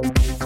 Bye.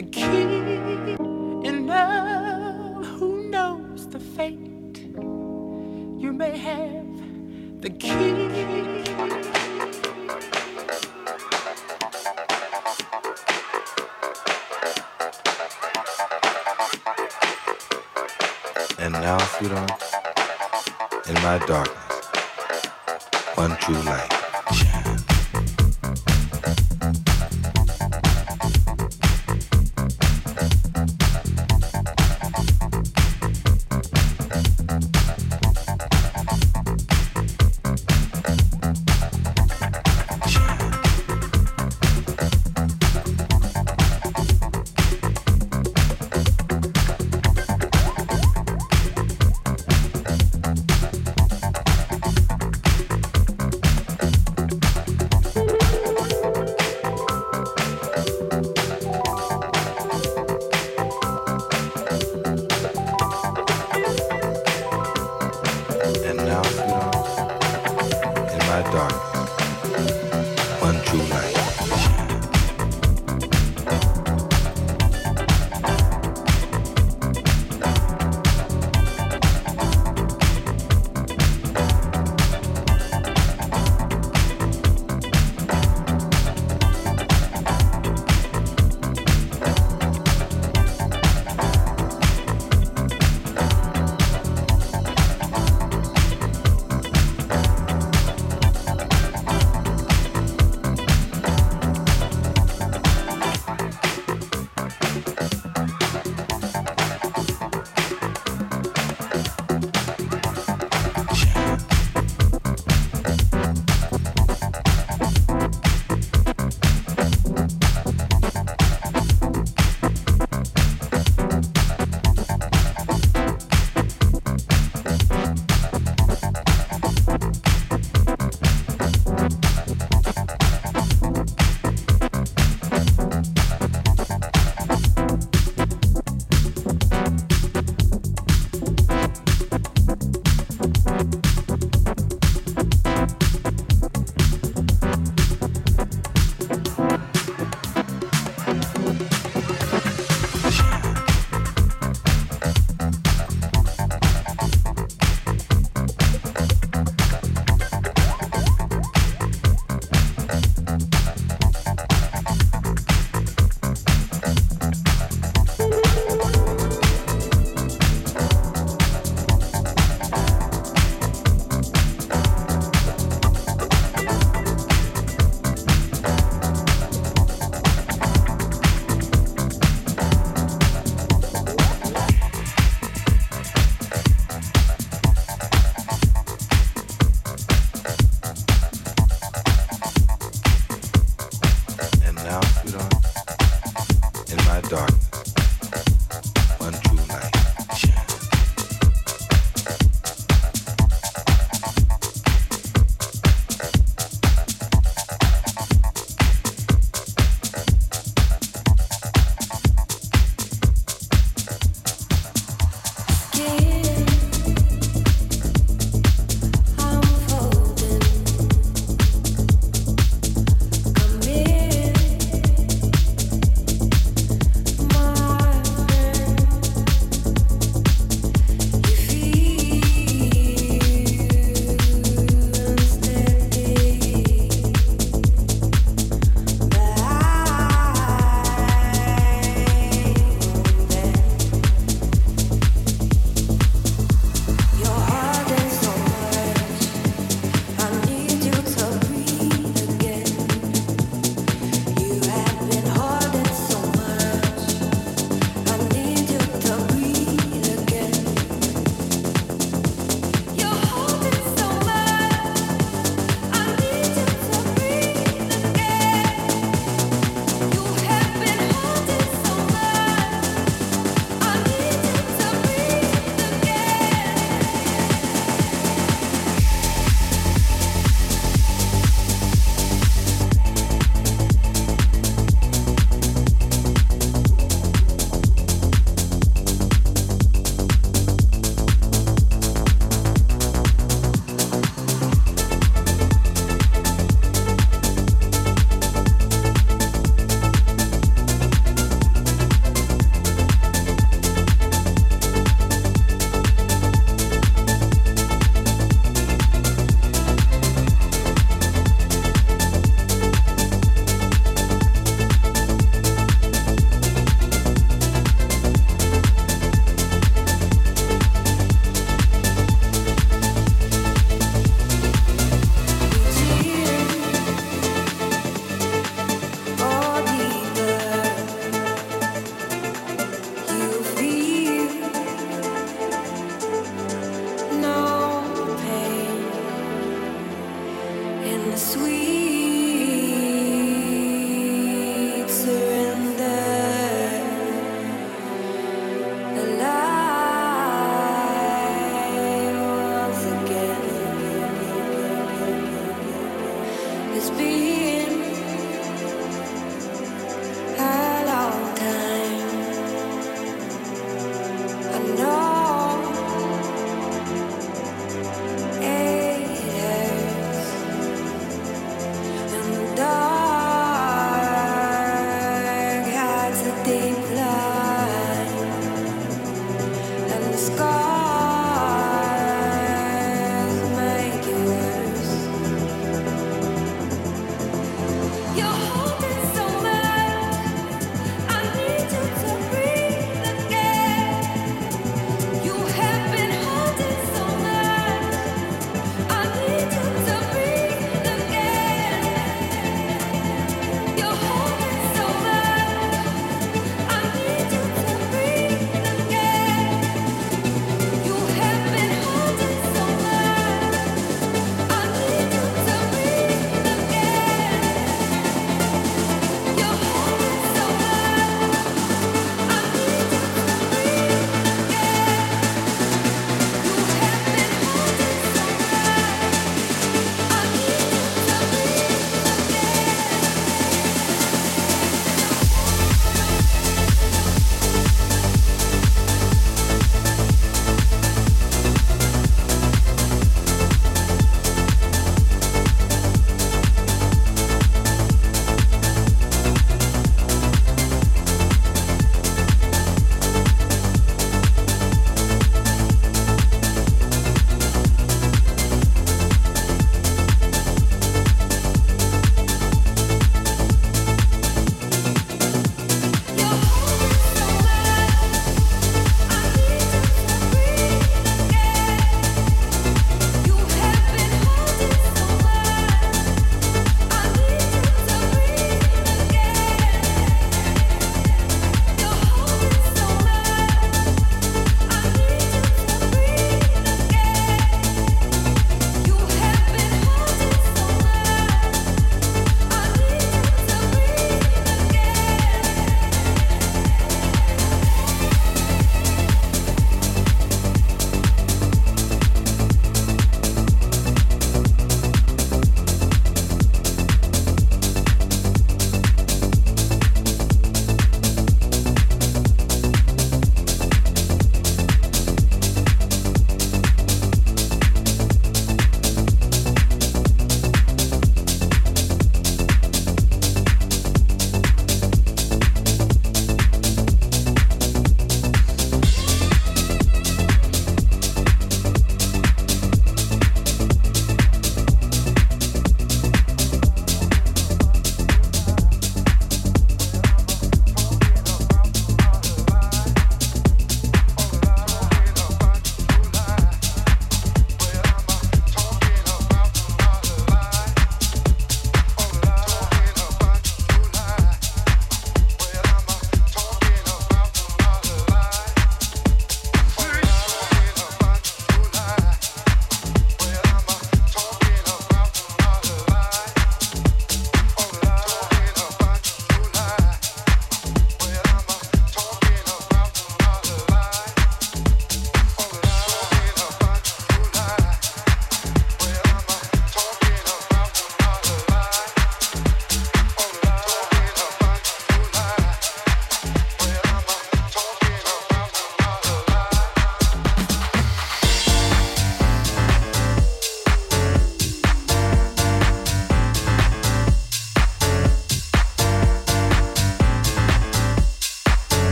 The key in love. Who knows the fate you may have? The key. And now, sweetheart, in my darkness, one true light.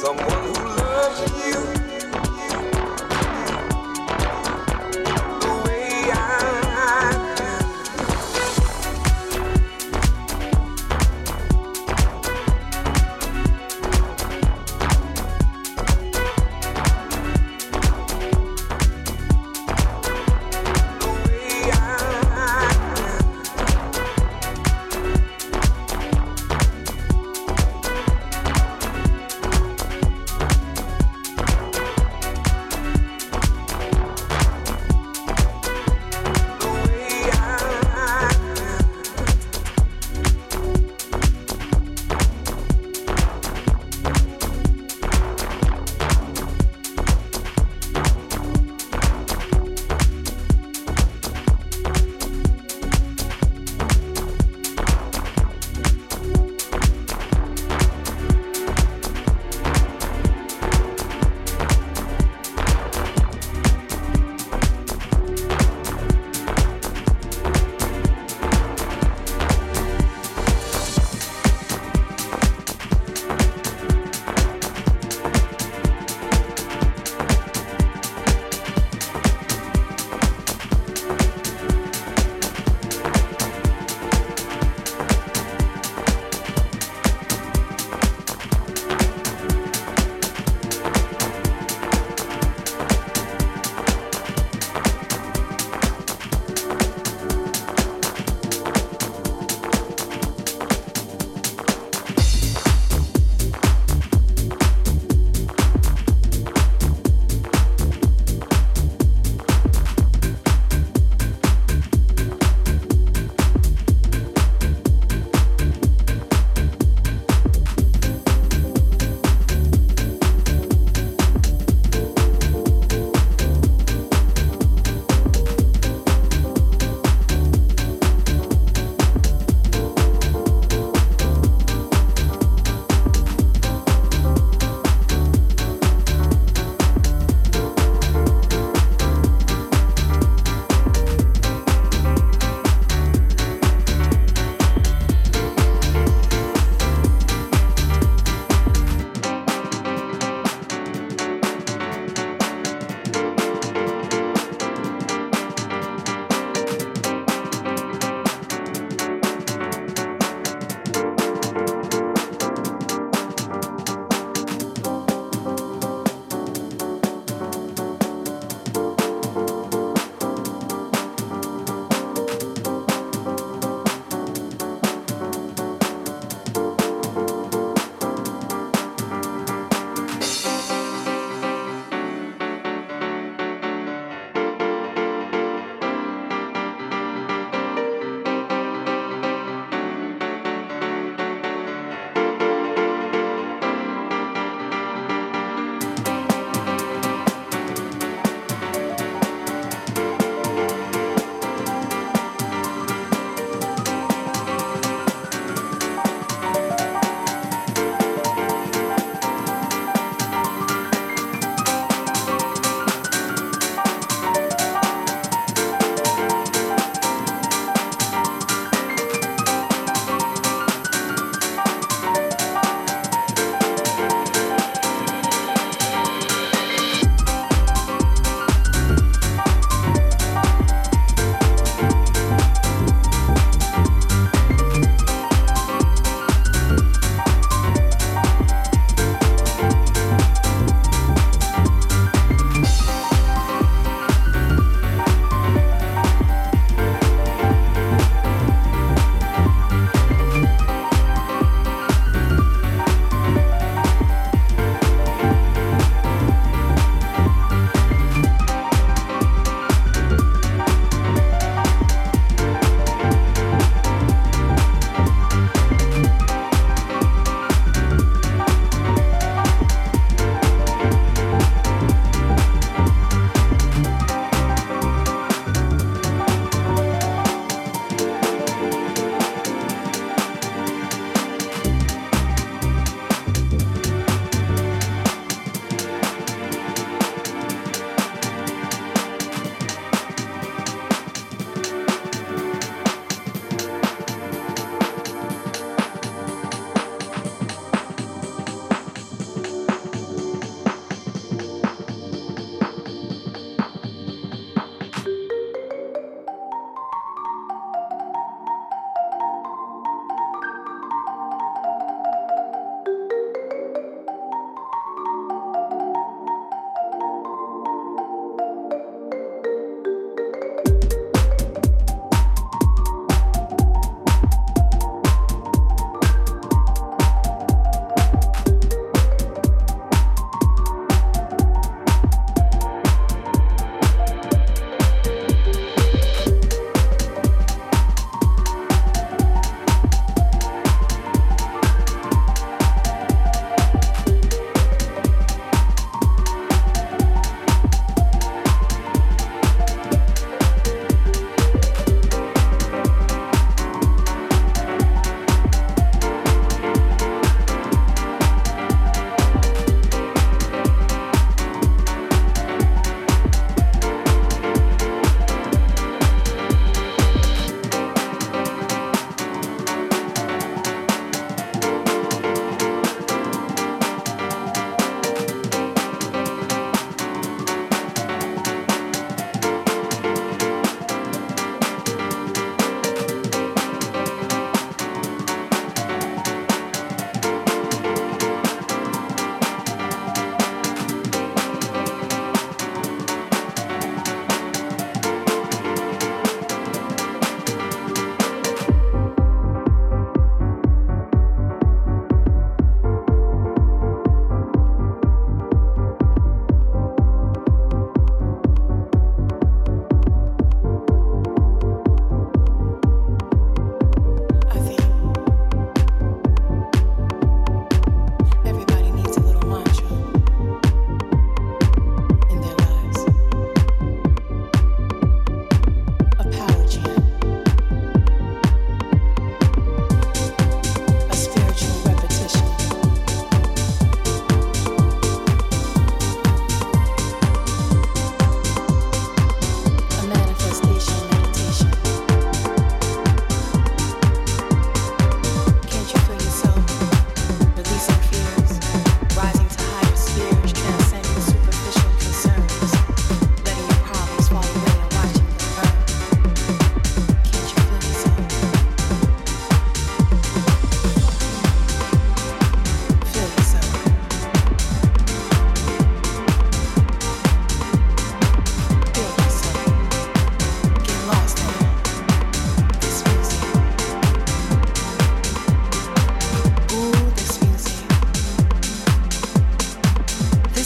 Someone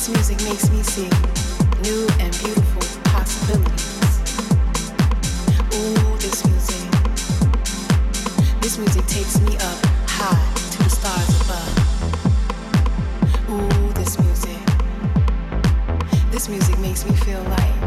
This music makes me see new and beautiful possibilities. Ooh, this music. This music takes me up high to the stars above. Ooh, this music. This music makes me feel light.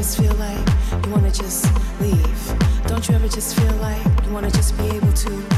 just feel like you wanna just leave? Don't you ever just feel like you wanna just be able to?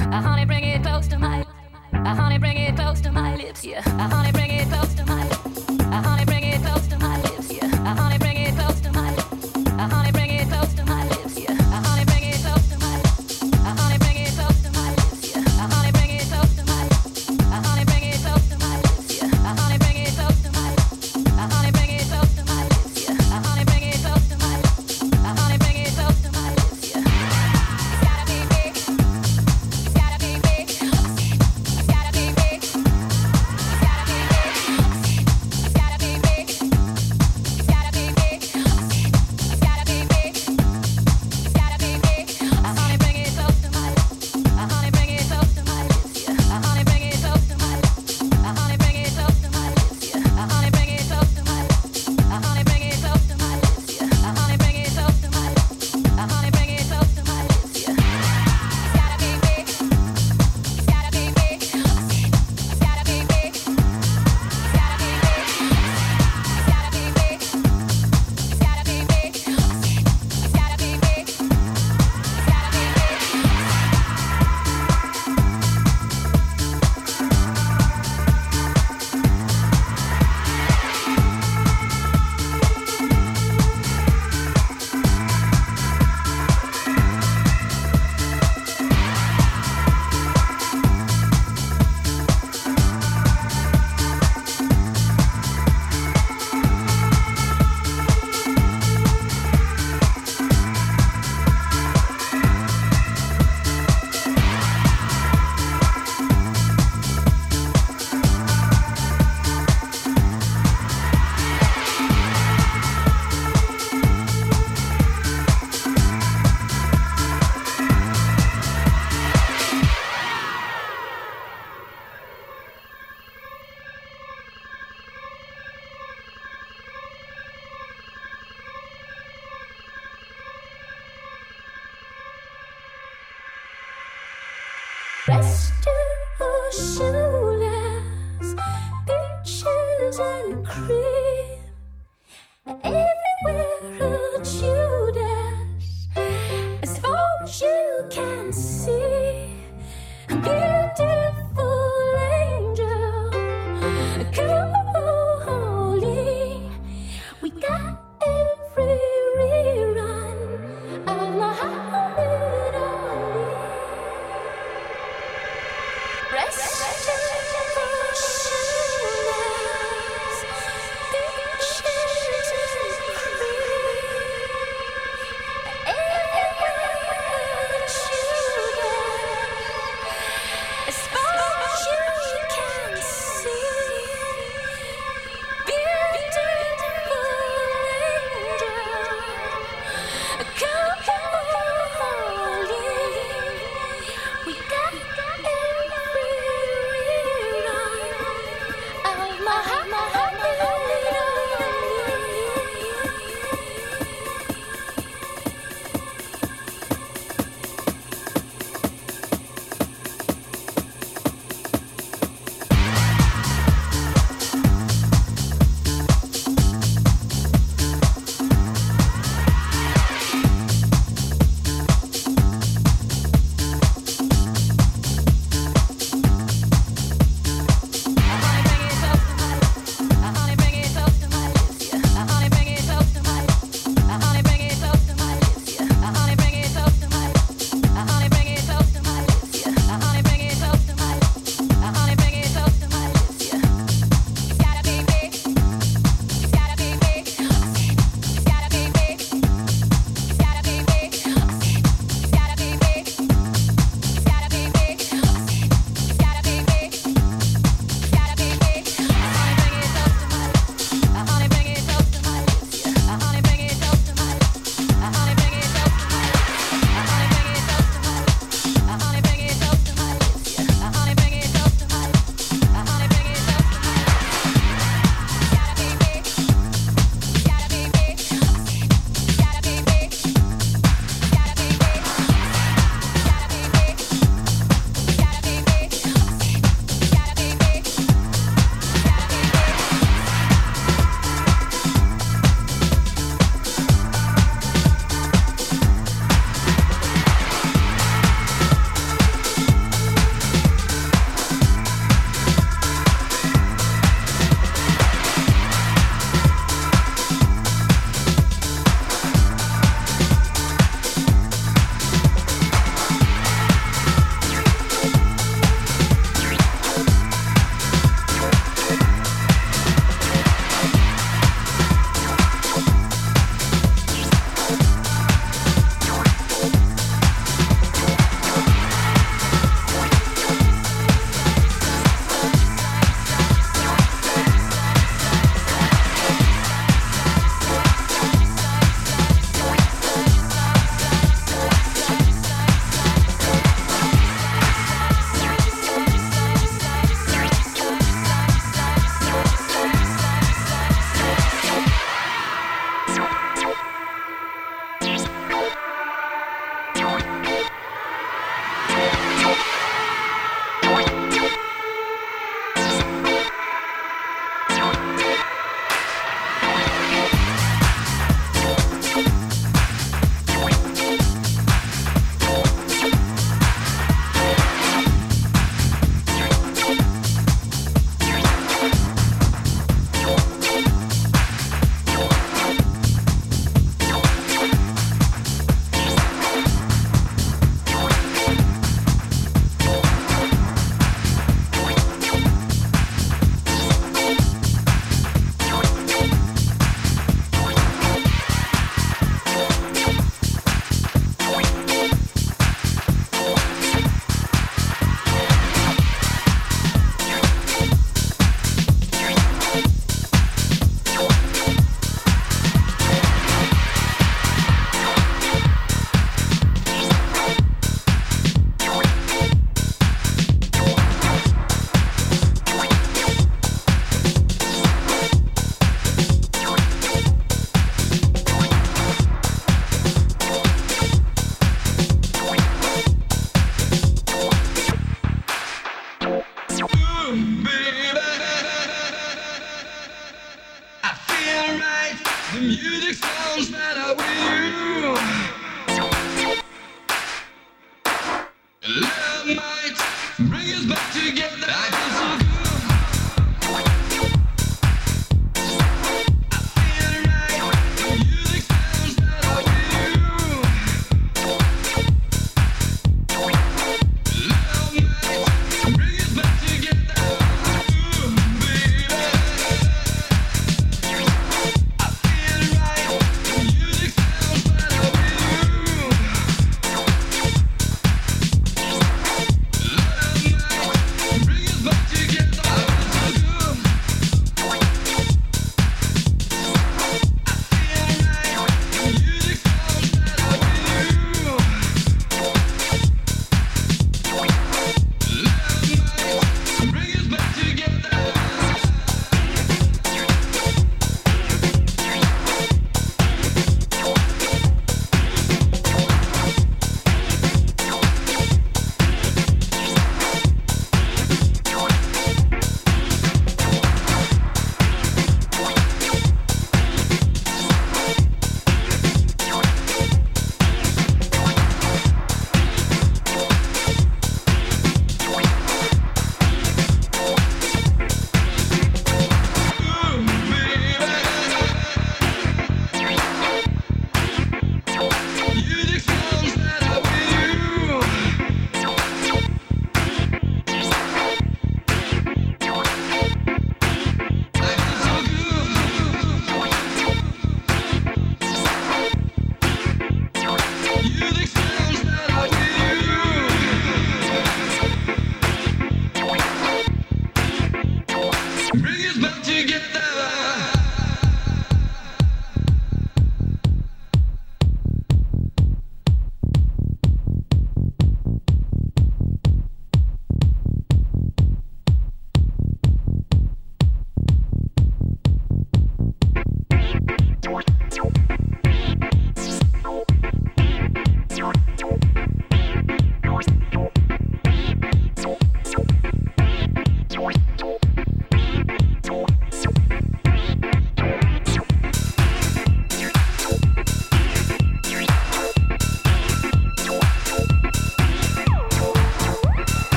yeah. I honey, bring it close to my, I honey, bring it close to my lips, yeah. I